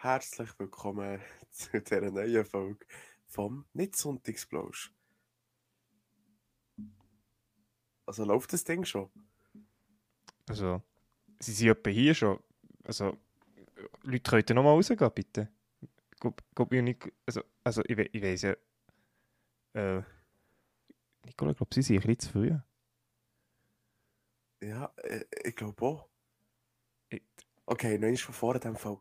herzlich willkommen zu dieser neuen Folge vom Nicht-Sonntagsblausch. Also läuft das Ding schon? Also, sie sind etwa hier schon. Also, Leute können noch mal rausgehen, bitte. Geht mir nicht. Also, also ich, we ich weiss ja. Äh, Nicola, ich glaube, sie sind ein bisschen zu früh. Ja, äh, ich glaube auch. Okay, noch ist von vorne dem Fall.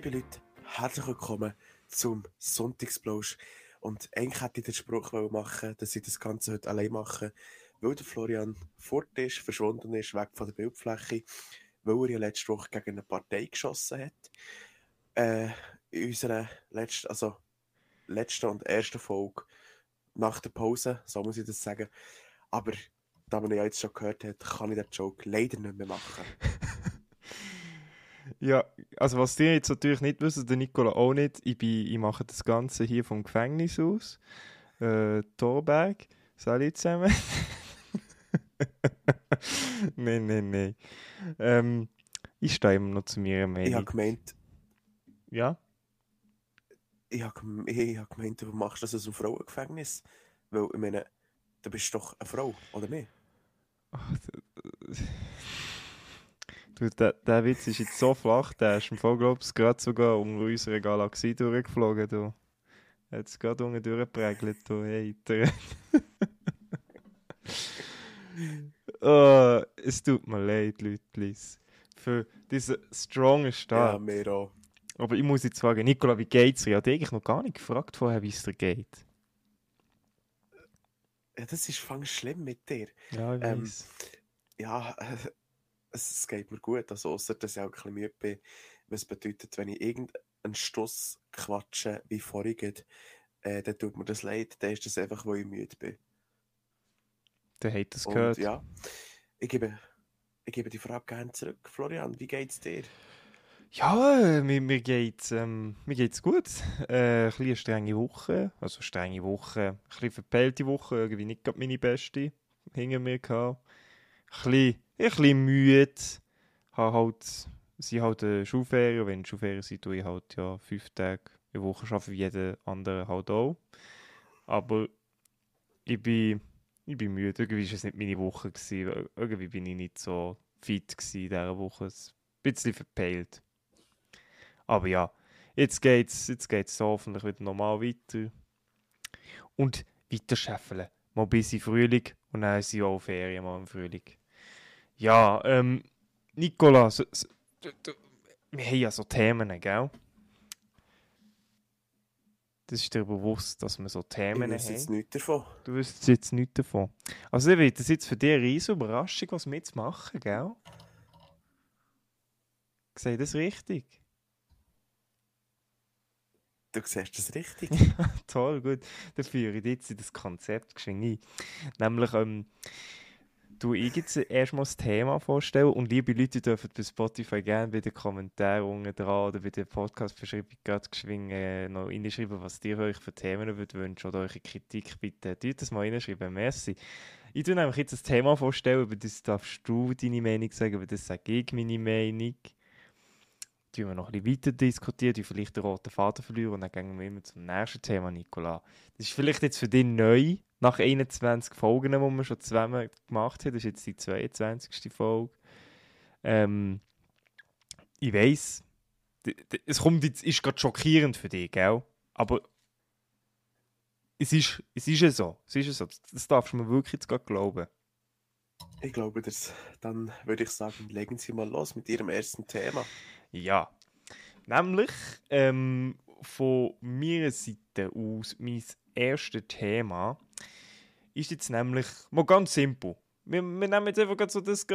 Liebe Leute, herzlich willkommen zum Sonntagsblausch. Und eigentlich hätte ich den Spruch machen dass ich das Ganze heute allein mache, weil der Florian fort ist, verschwunden ist, weg von der Bildfläche, weil er ja letzte Woche gegen eine Partei geschossen hat. Äh, in unserer letzten, also letzten und ersten Folge nach der Pause, so muss ich das sagen. Aber da man ja jetzt schon gehört hat, kann ich den Joke leider nicht mehr machen. Ja, also was ihr jetzt natürlich nicht wissen, der Nicola auch nicht, ich, bin, ich mache das Ganze hier vom Gefängnis aus. Äh, Torberg, salut zusammen. nein, nein, nein. Ähm, ich stehe immer noch zu mir Meinung. Ich habe gemeint... Ja? Ich habe, habe gemeint, du machst das aus einem Frauengefängnis. Weil, ich meine, du bist doch eine Frau, oder nicht? Ach, Du, der, der Witz ist jetzt so flach, der ist im ich, gerade sogar um unsere Galaxie durchgeflogen. Du. Hat es gerade unten durchgeprägelt, du Hater. oh, es tut mir leid, Leute. Für diesen strongen Start. Ja, mir auch. Aber ich muss jetzt fragen, Nicola, wie geht's dir? Ich habe eigentlich noch gar nicht gefragt vorher, wie es dir geht. Ja, das ist fang schlimm mit dir. Ja, ich ähm, weiß. Ja, es, geht mir gut. Also, außer dass ich auch ein bisschen müde bin. Was bedeutet, wenn ich irgendeinen Stoss quatsche, wie vorhin, äh, dann tut mir das leid. Dann ist das einfach, weil ich müde bin. Der hat das gehört. ja, ich gebe, ich gebe die Frage gerne zurück. Florian, wie geht's dir? Ja, mir, mir geht's, ähm, mir geht's gut. Äh, ein bisschen eine strenge Woche, also strenge Woche, ein bisschen verpeilte Woche, irgendwie nicht gerade meine beste hinter mir gehabt. Bisschen ein bisschen müde. Habe halt, sie halt eine Schulferien. Wenn Schulferien sind, tue ich halt ja fünf Tage in Woche arbeiten, wie jeder andere halt auch. Aber ich bin, ich bin müde. Irgendwie war es nicht meine Woche. Gewesen. Irgendwie bin ich nicht so fit in dieser Woche. Ein bisschen verpeilt. Aber ja, jetzt geht es jetzt geht's hoffentlich wieder normal weiter. Und weiter scheffeln. Mal bis in Frühling und dann sind auch Ferien mal im Frühling. Ja, ähm, Nicola, so, so, du, wir haben ja so Themen, gell? Das ist dir bewusst, dass wir so Themen ich haben. jetzt nichts davon. Du wüsstest jetzt nichts davon. Also, ich das jetzt für dich eine riesige Überraschung, was wir jetzt machen, gell? Sehe ich das richtig? Du siehst das richtig. Toll, gut. Dann führe ich jetzt in das Konzept geschwind ein. Nämlich, ähm, du ich jetzt erstmal das Thema vorstellen und liebe Leute dürfen bei Spotify gerne bei den Kommentaren unten dran oder bei der Podcast-Beschreibung gerade geschwind äh, noch reinschreiben, was ihr euch für Themen wünschen oder eure Kritik bitte. Tut das mal reinschreiben, merci. Ich tue nämlich jetzt das Thema vorstellen, über das darfst du deine Meinung sagen, über das sage ich meine Meinung. Tun wir noch ein bisschen weiter diskutieren, die vielleicht den roten Faden verlieren und dann gehen wir immer zum nächsten Thema, Nicola. Das ist vielleicht jetzt für dich neu, nach 21 Folgen, die wir schon zusammen gemacht haben. Das ist jetzt die 22. Folge. Ähm, ich weiss, es kommt jetzt, ist gerade schockierend für dich, gell? Aber es ist, es ist ja so. Es ist ja so. Das darfst du mir wirklich jetzt gerade glauben. Ich glaube das. Dann würde ich sagen, legen Sie mal los mit Ihrem ersten Thema. Ja. Nämlich ähm, von meiner Seite aus mein erstes Thema ist jetzt nämlich mal ganz simpel. Wir, wir nehmen jetzt einfach so das,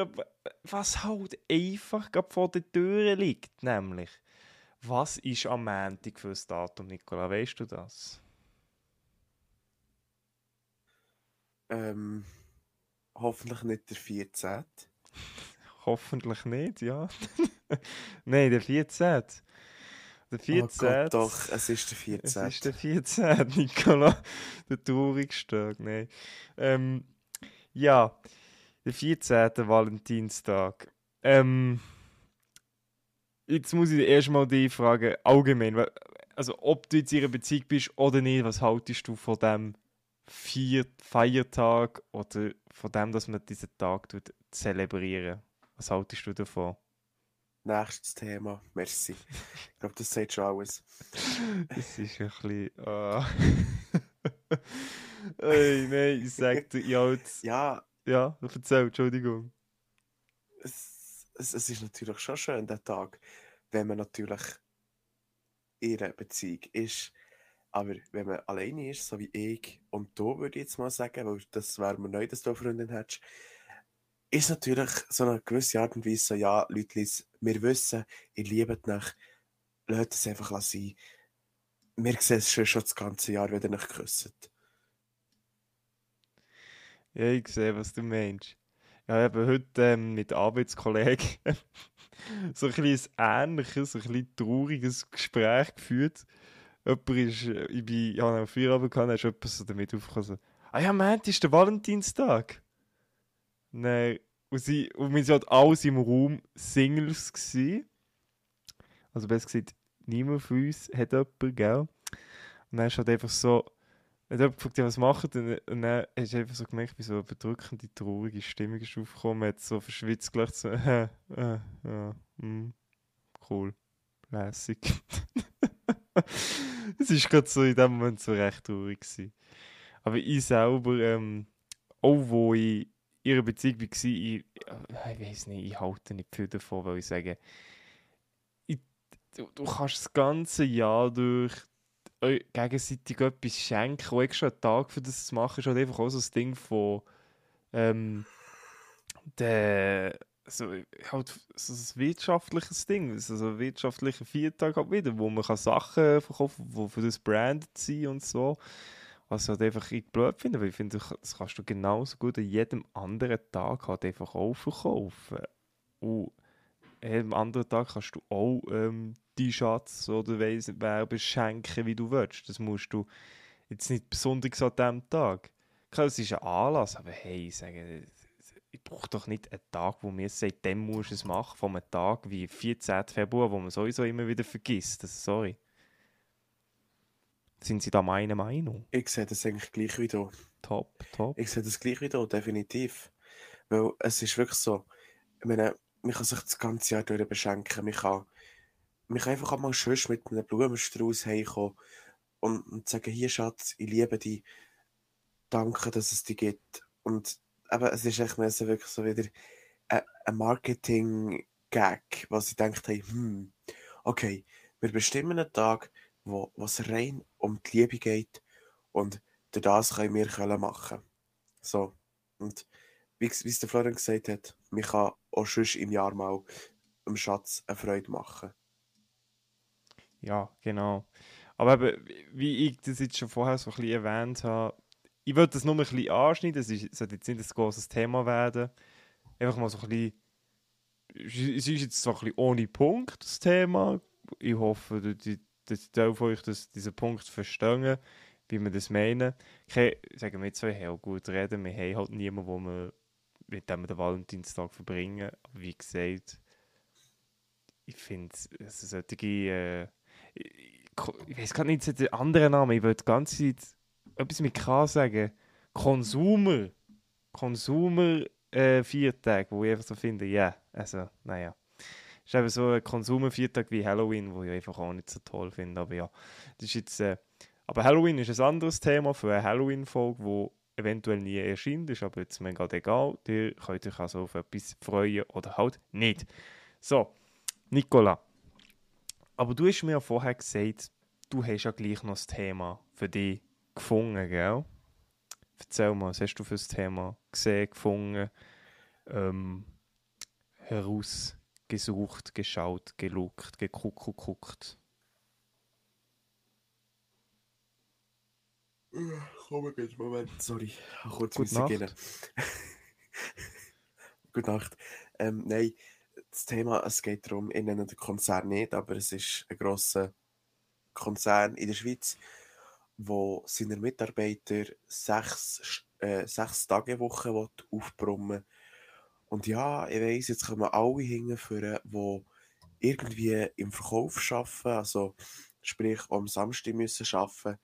was halt einfach vor der Tür liegt, nämlich. Was ist am Montag für das Datum, Nicola? Weißt du das? Ähm, hoffentlich nicht der 14. hoffentlich nicht, ja. Nein, der 14. Der Oh 14. Gott, doch, es ist der Es 14. ist der 14. Nicola. Der traurigste nein. Ähm, ja, der 14. Valentinstag. Ähm, jetzt muss ich erstmal die fragen, allgemein, also ob du jetzt in einer Beziehung bist oder nicht, was haltest du von dem Vier Feiertag oder von dem, dass man diesen Tag tut, zelebrieren? Was haltest du davon? Nächstes Thema, merci. Ich glaube, das sagt schon alles. Das ist ein bisschen. ah. Ey, nein, ich sag dir, ja, jetzt. Ja, Ja, erzähl, Entschuldigung. es, es, es ist natürlich schon schön, der Tag, wenn man natürlich in einer Beziehung ist. Aber wenn man alleine ist, so wie ich und du, würde ich jetzt mal sagen, weil das wäre mir neu, dass du eine Freundin hättest, ist natürlich so eine gewisse Art und Weise ja, Leute, wir wissen, ihr liebt nach, lasst es einfach sein. Wir sehen es schon, schon das ganze Jahr, wenn ihr nicht küsst. Ja, ich sehe, was du meinst. Ja, habe heute ähm, mit Arbeitskollegen so ein ein ähnliches, ein bisschen trauriges Gespräch geführt. Jemand ist, äh, ich bin, ja, am Feierabend gehabt, ist jemand so damit aufgekommen, so, ah ja, Moment, ist der Valentinstag. Nein, und, sie, und wir sind halt alles im Raum Singles gewesen. Also besser gesagt, niemand von uns hat jemanden, gell? Und dann ist halt einfach so, hat jemand gefragt, was macht ihr? Und dann hast du einfach so gemerkt, wie so eine bedrückende, traurige Stimmung ist aufgekommen, hat so verschwitzt gelacht, so, äh, äh, ja, mm, cool, lässig. Es ist gerade so in dem Moment so recht traurig gewesen. Aber ich selber, ähm, auch wo ich in ihrer Beziehung war, ich, ich weiß nicht, ich halte nicht viel davon, weil ich sage, ich, du, du kannst das ganze Jahr durch gegenseitig etwas schenken, auch extra einen Tag für das zu machen, ist halt einfach auch so das Ding von ähm, der so, halt so ein wirtschaftliches Ding, so ein wirtschaftlicher Viertag halt wieder, wo man kann Sachen verkaufen kann, die für das branded sind und so. Was ich halt einfach blöd finde, weil ich finde, das kannst du genauso gut an jedem anderen Tag halt einfach auch verkaufen. Und an jedem anderen Tag kannst du auch ähm, die Schatz oder weiss wer beschenken, wie du willst. Das musst du jetzt nicht besonders an diesem Tag. Klar, es ist ein Anlass, aber hey, ich sage, ich brauche doch nicht einen Tag, wo mir sagt, dann musst du es machen, von einem Tag wie 14. Februar, wo man sowieso immer wieder vergisst. Das, sorry. Sind Sie da meiner Meinung? Ich sehe das eigentlich gleich wie du. Top, top. Ich sehe das gleich wie du, definitiv. Weil es ist wirklich so, ich meine, man kann sich das ganze Jahr durch beschenken. Man kann, man kann einfach auch mal schön mit einem Blumenstrauß heimkommen und, und sagen, hier Schatz, ich liebe dich, danke, dass es dich gibt. Und aber es ist echt mehr so wirklich so wieder ein, Marketing-Gag, was ich gedacht habe, hm, okay, wir bestimmen einen Tag, wo es rein um die Liebe geht und durch das können wir können machen. So. Und wie, wie es der Florian gesagt hat, man kann auch sonst im Jahr mal dem Schatz eine Freude machen. Ja, genau. Aber eben, wie ich das jetzt schon vorher so ein bisschen erwähnt habe, ich würde das nur ein bisschen anschneiden, ist, sollte jetzt nicht ein großes Thema werden. Einfach mal so ein bisschen, es ist jetzt so ein bisschen ohne Punkt, das Thema. Ich hoffe, dass die, dass Teil von euch das, diesen Punkt verstehen, wie wir das meinen. Okay, sagen wir haben auch gut reden, wir haben halt niemanden, wo wir, mit dem den Valentinstag verbringen. Aber wie gesagt, ich finde, es sollte äh, ich, ich weiß gar nicht den anderen Namen, ich will die ganze Zeit etwas mit K sagen. Konsumer. Konsumer äh, Viertag, wo ich einfach so finde, ja, also, naja. Ist eben so ein Konsumer-Viertag wie Halloween, wo ich einfach auch nicht so toll finde, aber ja. Das ist jetzt, äh, aber Halloween ist ein anderes Thema für eine Halloween-Folge, wo eventuell nie erscheint, ist aber jetzt mir gerade egal. Ihr könnt euch also auf etwas freuen oder halt nicht. So, Nicola. Aber du hast mir ja vorher gesagt, du hast ja gleich noch das Thema für dich gefunden, gell? Erzähl mal, was hast du für das Thema gesehen, gefunden, ähm, herausgesucht, geschaut, geluckt, gekuckuckt? Komm, einen Moment. Sorry, kurz Gute Nacht. gehen. Gute Nacht. Ähm, nein, das Thema, es geht darum, ich nenne den Konzern nicht, aber es ist ein grosser Konzern in der Schweiz, wo seine Mitarbeiter sechs, äh, sechs Tage Woche aufbrummen Und ja, ich weiss, jetzt kommen alle hinführen, die irgendwie im Verkauf arbeiten, also sprich am Samstag müssen arbeiten.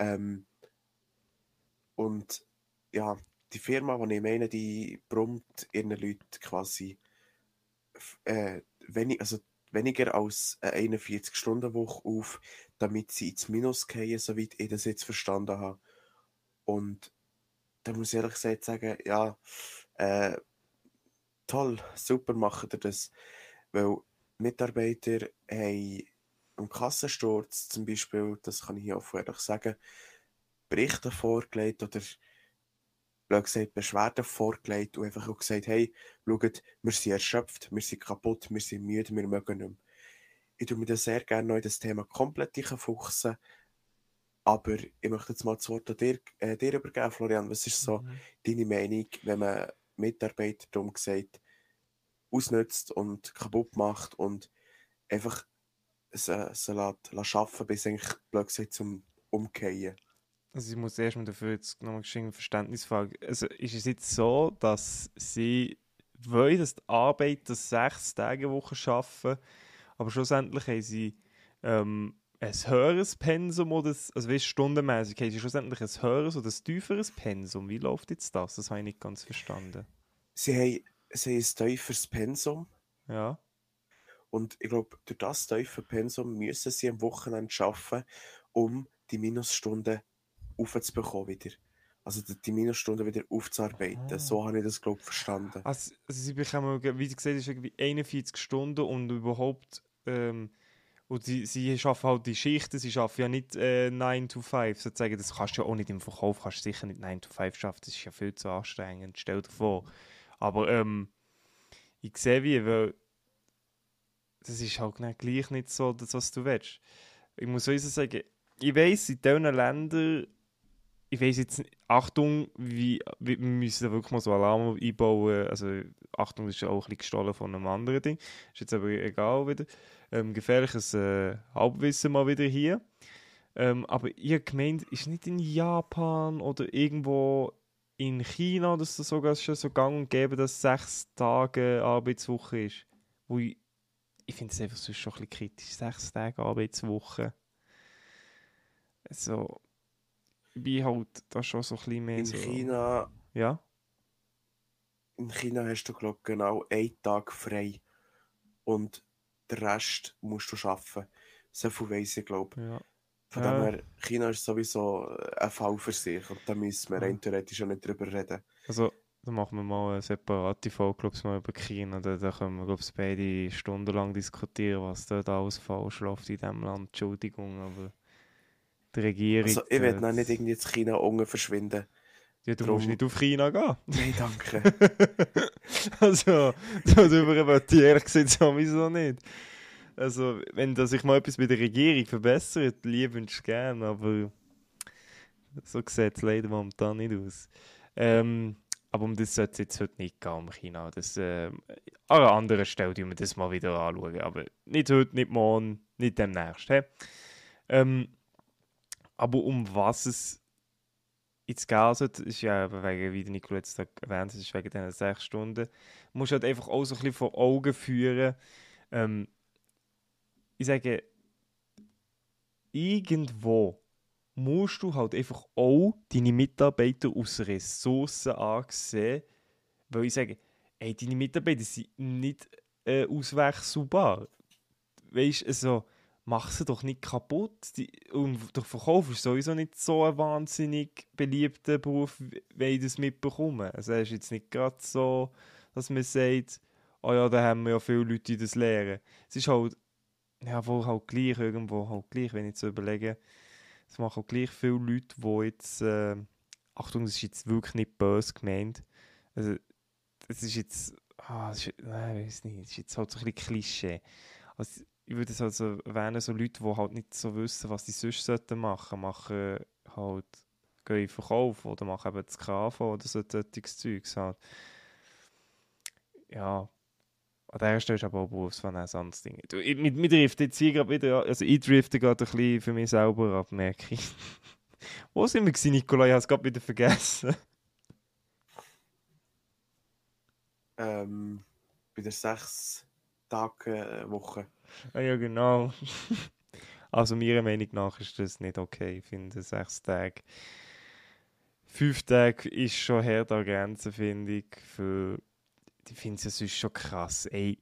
Ähm, und ja, die Firma, die ich meine, die brummt ihren Leuten quasi äh, wenig, also weniger als eine 41-Stunden-Woche auf, damit sie ins Minus gehen, soweit ich das jetzt verstanden habe. Und da muss ich ehrlich gesagt sagen, ja, äh, toll, super macht ihr das. Weil Mitarbeiter haben am Kassensturz zum Beispiel, das kann ich hier auch ehrlich sagen, Berichte vorgelegt oder gesagt, Beschwerden vorgelegt und einfach auch gesagt, hey, schaut, wir sind erschöpft, wir sind kaputt, wir sind müde, wir mögen nicht mehr. Ich tue mir das sehr gerne noch in das Thema komplett fuchsen, aber ich möchte jetzt mal das Wort an dir, äh, dir übergeben, Florian. Was ist so mhm. deine Meinung, wenn man Mitarbeiter, darum gesagt, ausnutzt und kaputt macht und einfach sie, sie lässt, lässt arbeiten, bis eigentlich blöd gesagt zum Umkehren? Also ich muss erstmal dafür jetzt nochmal ein Verständnis fragen. Also ist es jetzt so, dass sie wollen, dass die Arbeiter sechs Tage Woche arbeiten, aber schlussendlich haben sie ähm, ein höheres Pensum oder, also wie stundenmäßig, haben sie schlussendlich ein höheres oder ein tieferes Pensum? Wie läuft jetzt das? Das habe ich nicht ganz verstanden. Sie haben, sie haben ein tieferes Pensum. Ja. Und ich glaube, durch das tiefe Pensum müssen sie am Wochenende arbeiten, um die Minusstunden aufzubekommen wieder. Also die Minusstunden wieder aufzuarbeiten. Ah. So habe ich das, glaube ich, verstanden. Also, also sie bekommen, wie gesagt, ist irgendwie 41 Stunden und überhaupt... Ähm, und sie, sie schaffen halt die Schichten, sie schaffen ja nicht äh, 9 to 5. Sozusagen. Das kannst du ja auch nicht im Verkauf, kannst du sicher nicht 9 to 5 schaffen. Das ist ja viel zu anstrengend, stell dir vor. Aber ähm, ich sehe wie, weil das ist halt nicht gleich nicht so, das, was du willst. Ich muss also sagen, ich weiss, in diesen Ländern ich weiß jetzt Achtung, wie, wie, wir müssen wirklich mal so Alarm einbauen. Also, Achtung, ist auch ein bisschen gestohlen von einem anderen Ding. Ist jetzt aber egal wieder. Ähm, gefährliches äh, Halbwissen mal wieder hier. Ähm, aber ihr gemeint, ist nicht in Japan oder irgendwo in China, dass das sogar schon so gang und gäbe, dass sechs Tage Arbeitswoche ist. Wo ich, ich finde es einfach sonst schon ein bisschen kritisch. Sechs Tage Arbeitswoche. Also, bin halt da schon so ein bisschen mehr In so... China... Ja? In China hast du, glaube genau einen Tag frei. Und den Rest musst du arbeiten. So viel weiss ich, glaube ja. Von ja. dem her, China ist sowieso ein Fall für sich. Und da müssen wir rein theoretisch auch nicht drüber reden. Also, dann machen wir mal eine separate Folge, glaube mal über China. Da, da können wir, glaube ich, beide stundenlang diskutieren, was dort alles falsch läuft in diesem Land. Entschuldigung, aber die Regierung. Also, ich will noch nicht irgendwie in China unten verschwinden. Ja, du Drum... musst nicht auf China gehen. Nein, danke. also, darüber wird ich ehrlich gesagt sowieso nicht. Also, wenn da sich mal etwas mit der Regierung verbessert, liebe ich gerne, aber so sieht es leider momentan nicht aus. Ähm, aber um das sollte es jetzt heute nicht gehen, um China. Das, äh, an einer anderen Stelle tun wir das mal wieder anschauen. Aber nicht heute, nicht morgen, nicht demnächst. He? Ähm, aber um was es jetzt geht, also, ist ja wegen, wie der Nicola jetzt erwähnt hat, ist wegen diesen sechs Stunden, du musst halt einfach auch so ein bisschen vor Augen führen, ähm, ich sage, irgendwo musst du halt einfach auch deine Mitarbeiter aus Ressourcen ansehen, weil ich sage, ey, deine Mitarbeiter sind nicht äh, auswechselbar. Weißt du, also, mach sie doch nicht kaputt. Die, und der Verkauf ist sowieso nicht so ein wahnsinnig beliebter Beruf, wenn ich das mitbekomme. Also es ist jetzt nicht gerade so, dass man sagt, oh ja, da haben wir ja viele Leute, die das lehren. Es ist halt, ja, wohl halt gleich irgendwo, halt gleich, wenn ich so überlege, es machen halt gleich viele Leute, die jetzt, äh, Achtung, das ist jetzt wirklich nicht böse gemeint, also das ist jetzt, ah, das nein, ich weiß nicht, das ist jetzt halt so ein bisschen Klischee. Also, ich würde es also erwähnen, so Leute, die halt nicht so wissen, was sie sonst sollten machen, machen halt, gehen in Verkauf oder machen eben das KV oder so solches Zeugs halt. Ja, an der Stelle ist aber auch Berufsfan ein anderes Ding. Du, ich, mit, mit driften jetzt hier gerade wieder, also ich drifte gerade ein bisschen für mich selber ab, merke ich. Wo sind wir gewesen, Nicola? Ich habe es gerade wieder vergessen. Ähm, bei der sechs Tage Woche. Ah, ja, genau. also meiner Meinung nach ist das nicht okay. Ich finde sechs Tage. Fünf Tage ist schon hart an Grenzen, finde ich. Für, ich finde es ja sonst schon krass. Ey,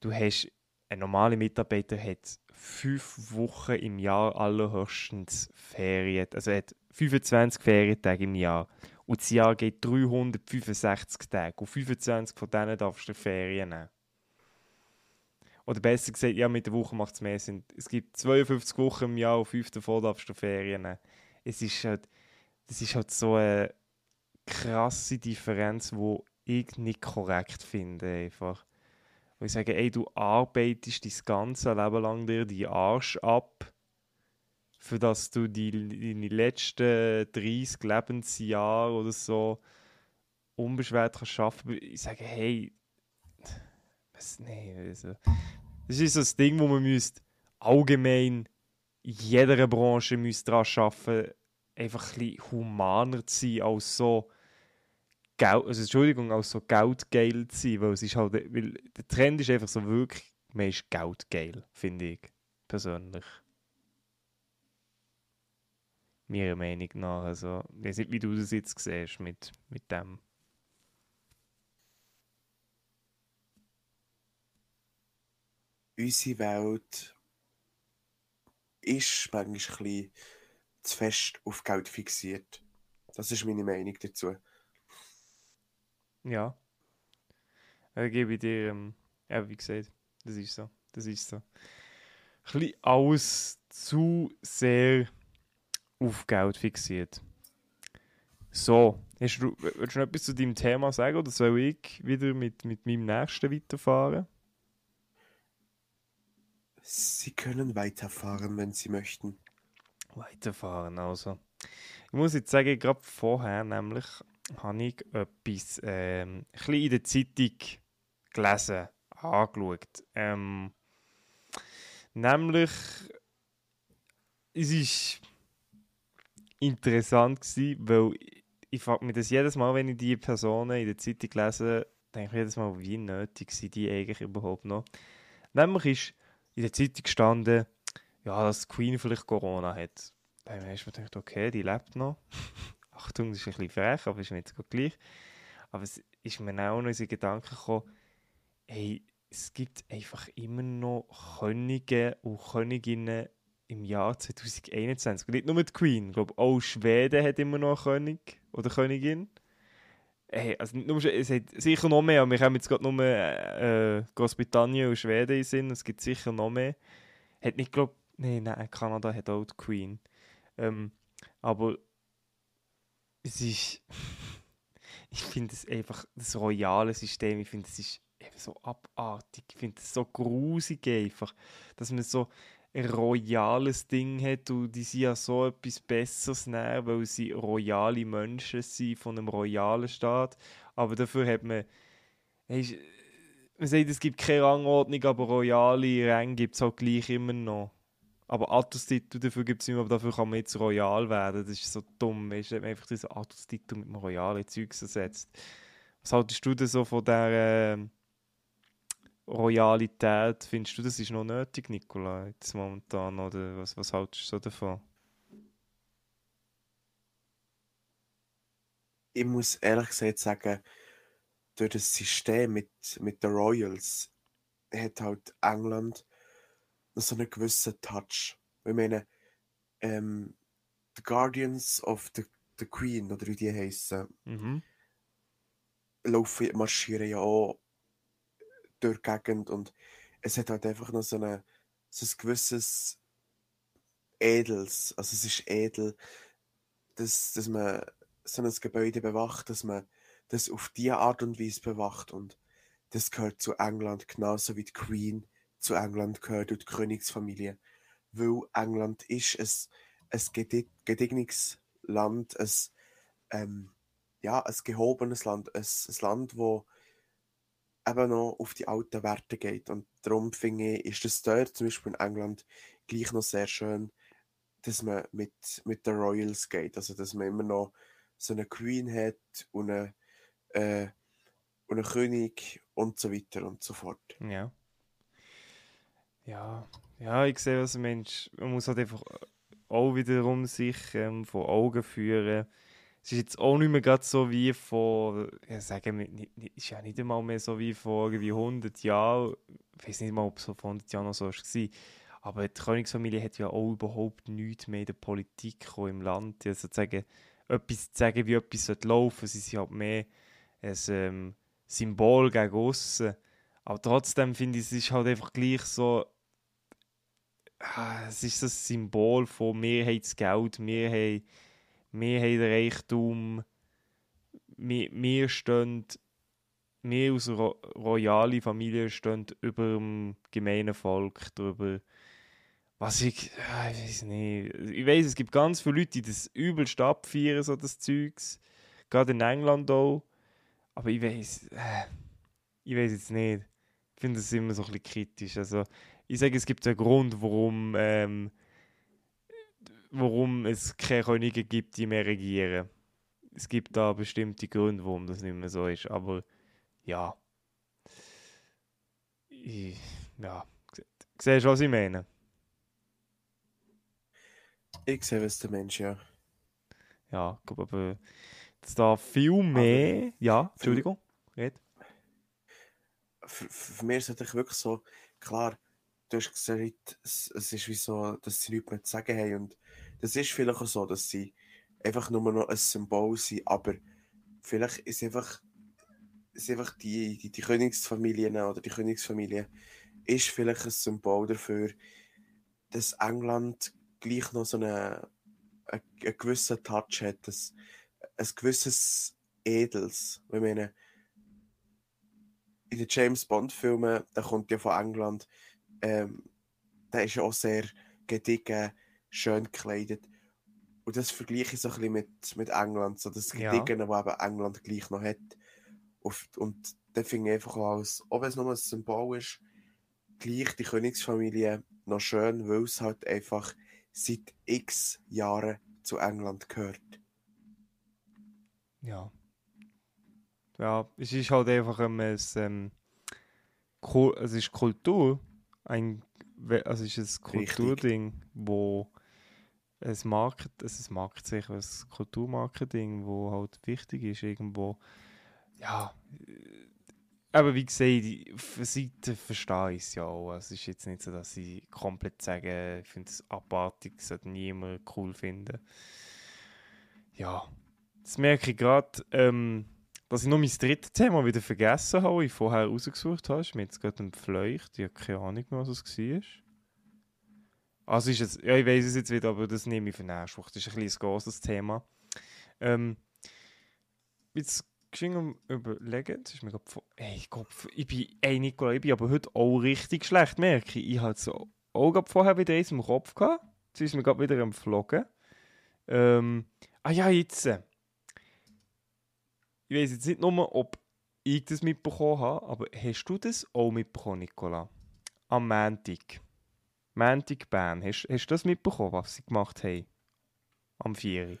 du hast, ein normaler Mitarbeiter hat fünf Wochen im Jahr allerhöchstens Ferien. Also er hat 25 Ferientage im Jahr. Und das Jahr geht 365 Tage. Und 25 von denen darfst du Ferien nehmen. Oder besser gesagt, ja, mit der Woche macht es mehr Sinn. Es gibt 52 Wochen im Jahr und 5 davon darfst du Ferien. Es ist halt, das ist halt so eine krasse Differenz, die ich nicht korrekt finde. Einfach. Wo ich sage, ey, du arbeitest dein ganze Leben lang dir die Arsch ab für dass du die, deine letzten 30 Lebensjahre oder so unbeschwert kannst arbeiten. Ich sage, hey, was, nee, also, das ist so das Ding, wo man müsste allgemein in jeder Branche müsste daran arbeiten, einfach ein bisschen humaner zu sein, als so Geld, also Entschuldigung, als so geldgeil zu sein, weil es ist halt, weil der Trend ist einfach so wirklich, man ist geldgeil, finde ich, persönlich meiner Meinung nach. Also, ich weiß nicht, wie du das jetzt siehst mit, mit dem. Unsere Welt ist manchmal ein zu fest auf Geld fixiert. Das ist meine Meinung dazu. Ja. Da gebe ich dir, ähm, ja, wie gesagt, das ist so. Das ist so. Ein bisschen alles zu sehr auf Geld fixiert. So, hast du, willst du noch etwas zu deinem Thema sagen oder soll ich wieder mit, mit meinem nächsten weiterfahren? Sie können weiterfahren, wenn Sie möchten. Weiterfahren, also. Ich muss jetzt sagen, gerade vorher nämlich habe ich etwas ähm, ein in der Zeitung gelesen, angeschaut. Ähm, nämlich, es ist interessant gewesen, weil ich frage mich das jedes Mal, wenn ich die Personen in der Zeitung lese, denke ich jedes Mal, wie nötig sind die eigentlich überhaupt noch. Nämlich ist in der Zeitung gestanden, ja, dass Queen vielleicht Corona hat. Da habe ich mir gedacht, okay, die lebt noch. Achtung, das ist ein bisschen frech, aber ist mir jetzt gleich. Aber es ist mir auch noch in den Gedanken gekommen, hey, es gibt einfach immer noch Könige und Königinnen im Jahr 2021. Nicht nur die Queen, ich glaube auch Schweden hat immer noch einen König oder Königin. Hey, also nur, es hat sicher noch mehr, aber wir haben jetzt gerade nur äh, Großbritannien und Schweden in Sinn, es gibt sicher noch mehr. Hat nicht, glaube nee, nein, Kanada hat auch die Queen. Ähm, aber es ist, ich finde es einfach, das royale System, ich finde es ist so abartig, ich finde es so grusig einfach, dass man so, royales Ding hat und die sind ja so etwas Besseres nehmen, weil sie royale Menschen sind von einem royalen Staat. Aber dafür hat man, hey, man sagt, es gibt keine Rangordnung, aber royale Ränge gibt es halt gleich immer noch. Aber Atos-Titel dafür gibt es nicht mehr, aber dafür kann man jetzt royal werden. Das ist so dumm, weißt du, einfach diesen Atos-Titel mit einem royalen Zeugs ersetzt. Was haltest du denn so von der... Äh, Royalität, findest du, das ist noch nötig, Nicola, jetzt momentan? Oder was, was haltest du so davon? Ich muss ehrlich gesagt sagen, durch das System mit, mit den Royals hat halt England noch so einen gewissen Touch. Ich meine, ähm, The Guardians of the, the Queen, oder wie die heißen, mhm. laufen, marschieren ja auch durch die Gegend und es hat halt einfach noch so, eine, so ein gewisses Edels, also es ist edel, dass, dass man so ein Gebäude bewacht, dass man das auf diese Art und Weise bewacht und das gehört zu England genauso wie die Queen zu England gehört und die Königsfamilie, weil England ist ein, ein gedignenes Land, ein, ähm, ja, ein gehobenes Land, ein, ein Land, wo eben noch auf die alten Werte geht. Und darum finde ich, ist das dort, zum Beispiel in England, gleich noch sehr schön, dass man mit, mit den Royals geht. Also, dass man immer noch so eine Queen hat und eine, äh, und einen König und so weiter und so fort. Ja. Ja, ja, ich sehe, was ein Mensch. Man muss halt einfach auch wiederum sich ähm, vor Augen führen. Es ist jetzt auch nicht mehr so wie vor, wir, nicht, nicht, ist ja nicht einmal mehr so wie vor irgendwie 100 Jahren. Ich weiß nicht mal, ob es vor 100 Jahren noch so war. Aber die Königsfamilie hat ja auch überhaupt nichts mehr in der Politik im Land. Ja, sozusagen etwas zu sagen, wie etwas laufen sollte. Sie sind halt mehr ein ähm, Symbol gegen aussen. Aber trotzdem finde ich, es ist halt einfach gleich so. Ah, es ist das Symbol von wir haben das Geld, wir haben, den Reichtum, wir, wir stehen, wir als ro royale Familie stehen über dem gemeinen Volk drüber. Was ich, ah, ich weiß nicht. Ich weiß, es gibt ganz viele Leute, die das übelst abfeiern, so das Zeugs. Gerade in England auch. Aber ich weiß, äh, ich weiß jetzt nicht. Ich finde es immer so ein bisschen kritisch. Also, ich sage, es gibt einen Grund, warum, ähm, warum es keine Könige gibt, die mehr regieren. Es gibt da bestimmte Gründe, warum das nicht mehr so ist. Aber ja. Ich, ja. Siehst du, was ich meine? Ich sehe, was der Mensch, ja. Ja, glaube aber, dass da viel mehr. Aber ja, Entschuldigung, red. Für, für mich ist es wirklich so, klar, du hast gesagt, es, es ist wie so, dass sie nichts mehr zu sagen haben. Und das ist vielleicht auch so, dass sie einfach nur noch ein Symbol sind, aber vielleicht ist einfach, ist einfach die, die, die Königsfamilien oder die Königsfamilie ist vielleicht ein Symbol dafür, dass England gleich noch so einen, einen, einen gewissen Touch hat, ein, ein gewisses Edels. Ich meine, in den James Bond-Filmen, der kommt ja von England, ähm, der ist ja auch sehr gediegen, schön gekleidet. Und das vergleiche ich so ein bisschen mit, mit England, so das Gediegene, ja. eben England gleich noch hat. Und, und da finde ich einfach auch, als, auch wenn es nur ein Symbol ist, gleich die Königsfamilie noch schön, weil es halt einfach seit x Jahren zu England gehört. Ja. Ja, es ist halt einfach ein, ähm, es ist Kultur, ein, also es ist ein Kulturding, Richtig. wo es Market, es ist Market sicher, ein Kulturmarketing, wo halt wichtig ist irgendwo. Ja, aber wie gesagt, für Seite verstehe ich es ja auch. Es ist jetzt nicht so, dass ich komplett sage, ich finde es abartig, das sollte niemand cool finden. Ja, jetzt merke ich gerade, ähm, dass ich noch mein drittes Thema wieder vergessen habe, das ich vorher rausgesucht habe. Ich mir jetzt gerade entfleucht. Ich habe keine Ahnung mehr, was es war. Also ist es, ja, ich weiß es jetzt wieder, aber das nehme ich für nächste Woche. Das ist ein ein großes Thema. Ähm, jetzt geschwind überlegen. Jetzt ist mir grad, ey, Kopf, ich bin, ey Nicola, ich bin aber heute auch richtig schlecht, merke ich. Ich hatte so auch vorher wieder eins im Kopf gehabt. Jetzt ist mir gerade wieder am Vloggen. Ähm, ah ja, jetzt. Ich weiß jetzt nicht nur, ob ich das mitbekommen habe, aber hast du das auch mitbekommen, Nicola? Am Montag. Montag Bern. Hast, hast du das mitbekommen, was sie gemacht haben? Am 4.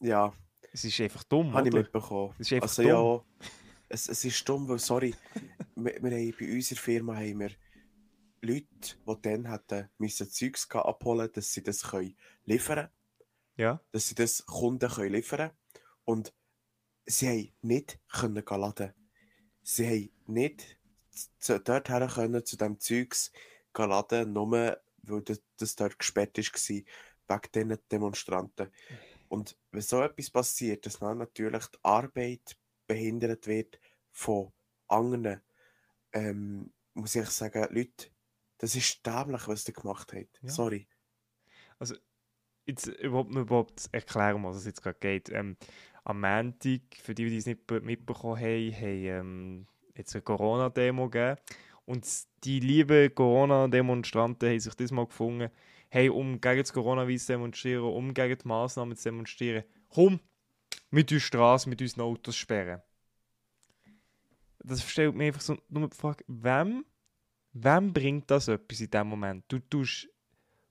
Ja. Es ist einfach dumm, Habe ich mitbekommen. Es ist einfach also dumm. ja, es, es ist dumm, weil, sorry, wir, wir haben, bei unserer Firma haben wir Leute, die dann hätten müssen Zeugs abholen dass sie das können liefern können. Ja. Dass sie das Kunden können liefern Und sie haben nicht können laden. Sie haben nicht zu, dort her können, zu dem Zeugs laden, nur weil das, das dort gesperrt war, wegen diesen Demonstranten. Und wenn so etwas passiert, dass dann natürlich die Arbeit behindert wird von anderen, ähm, muss ich sagen, Leute, das ist dämlich, was ihr gemacht habt. Ja. Sorry. Also, jetzt überhaupt nur überhaupt erklären, was es jetzt gerade geht. Ähm, am Montag, für die, die es nicht mitbekommen haben, haben ähm, jetzt eine Corona-Demo gegeben. Und die lieben Corona-Demonstranten haben sich das mal gefunden, hey, um gegen das Coronavirus zu demonstrieren, um gegen die Massnahmen zu demonstrieren, komm, mit uns Straße, mit unseren Autos sperren. das stellt mir einfach so nur die Frage, wem, wem bringt das etwas in dem Moment? Du tust,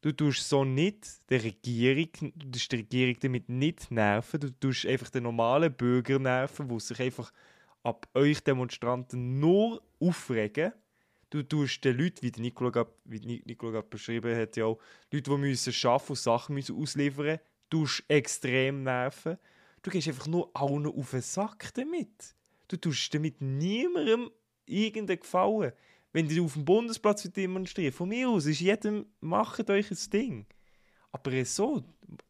du tust so nicht der Regierung, du tust die Regierung damit nicht nerven, du tust einfach den normalen Bürger nerven, die sich einfach ab euch Demonstranten nur aufregen. Du tust den Leuten, wie der Nicola gerade, beschrieben hat, ja Leute, die müssen arbeiten und Sachen müssen ausliefern, tust extrem nerven. Du gehst einfach nur allen auf den Sack damit. Du tust damit niemandem irgendeinen Gefallen. Wenn ihr auf dem Bundesplatz demonstriert, von mir aus ist jedem, macht euch ein Ding. Aber so,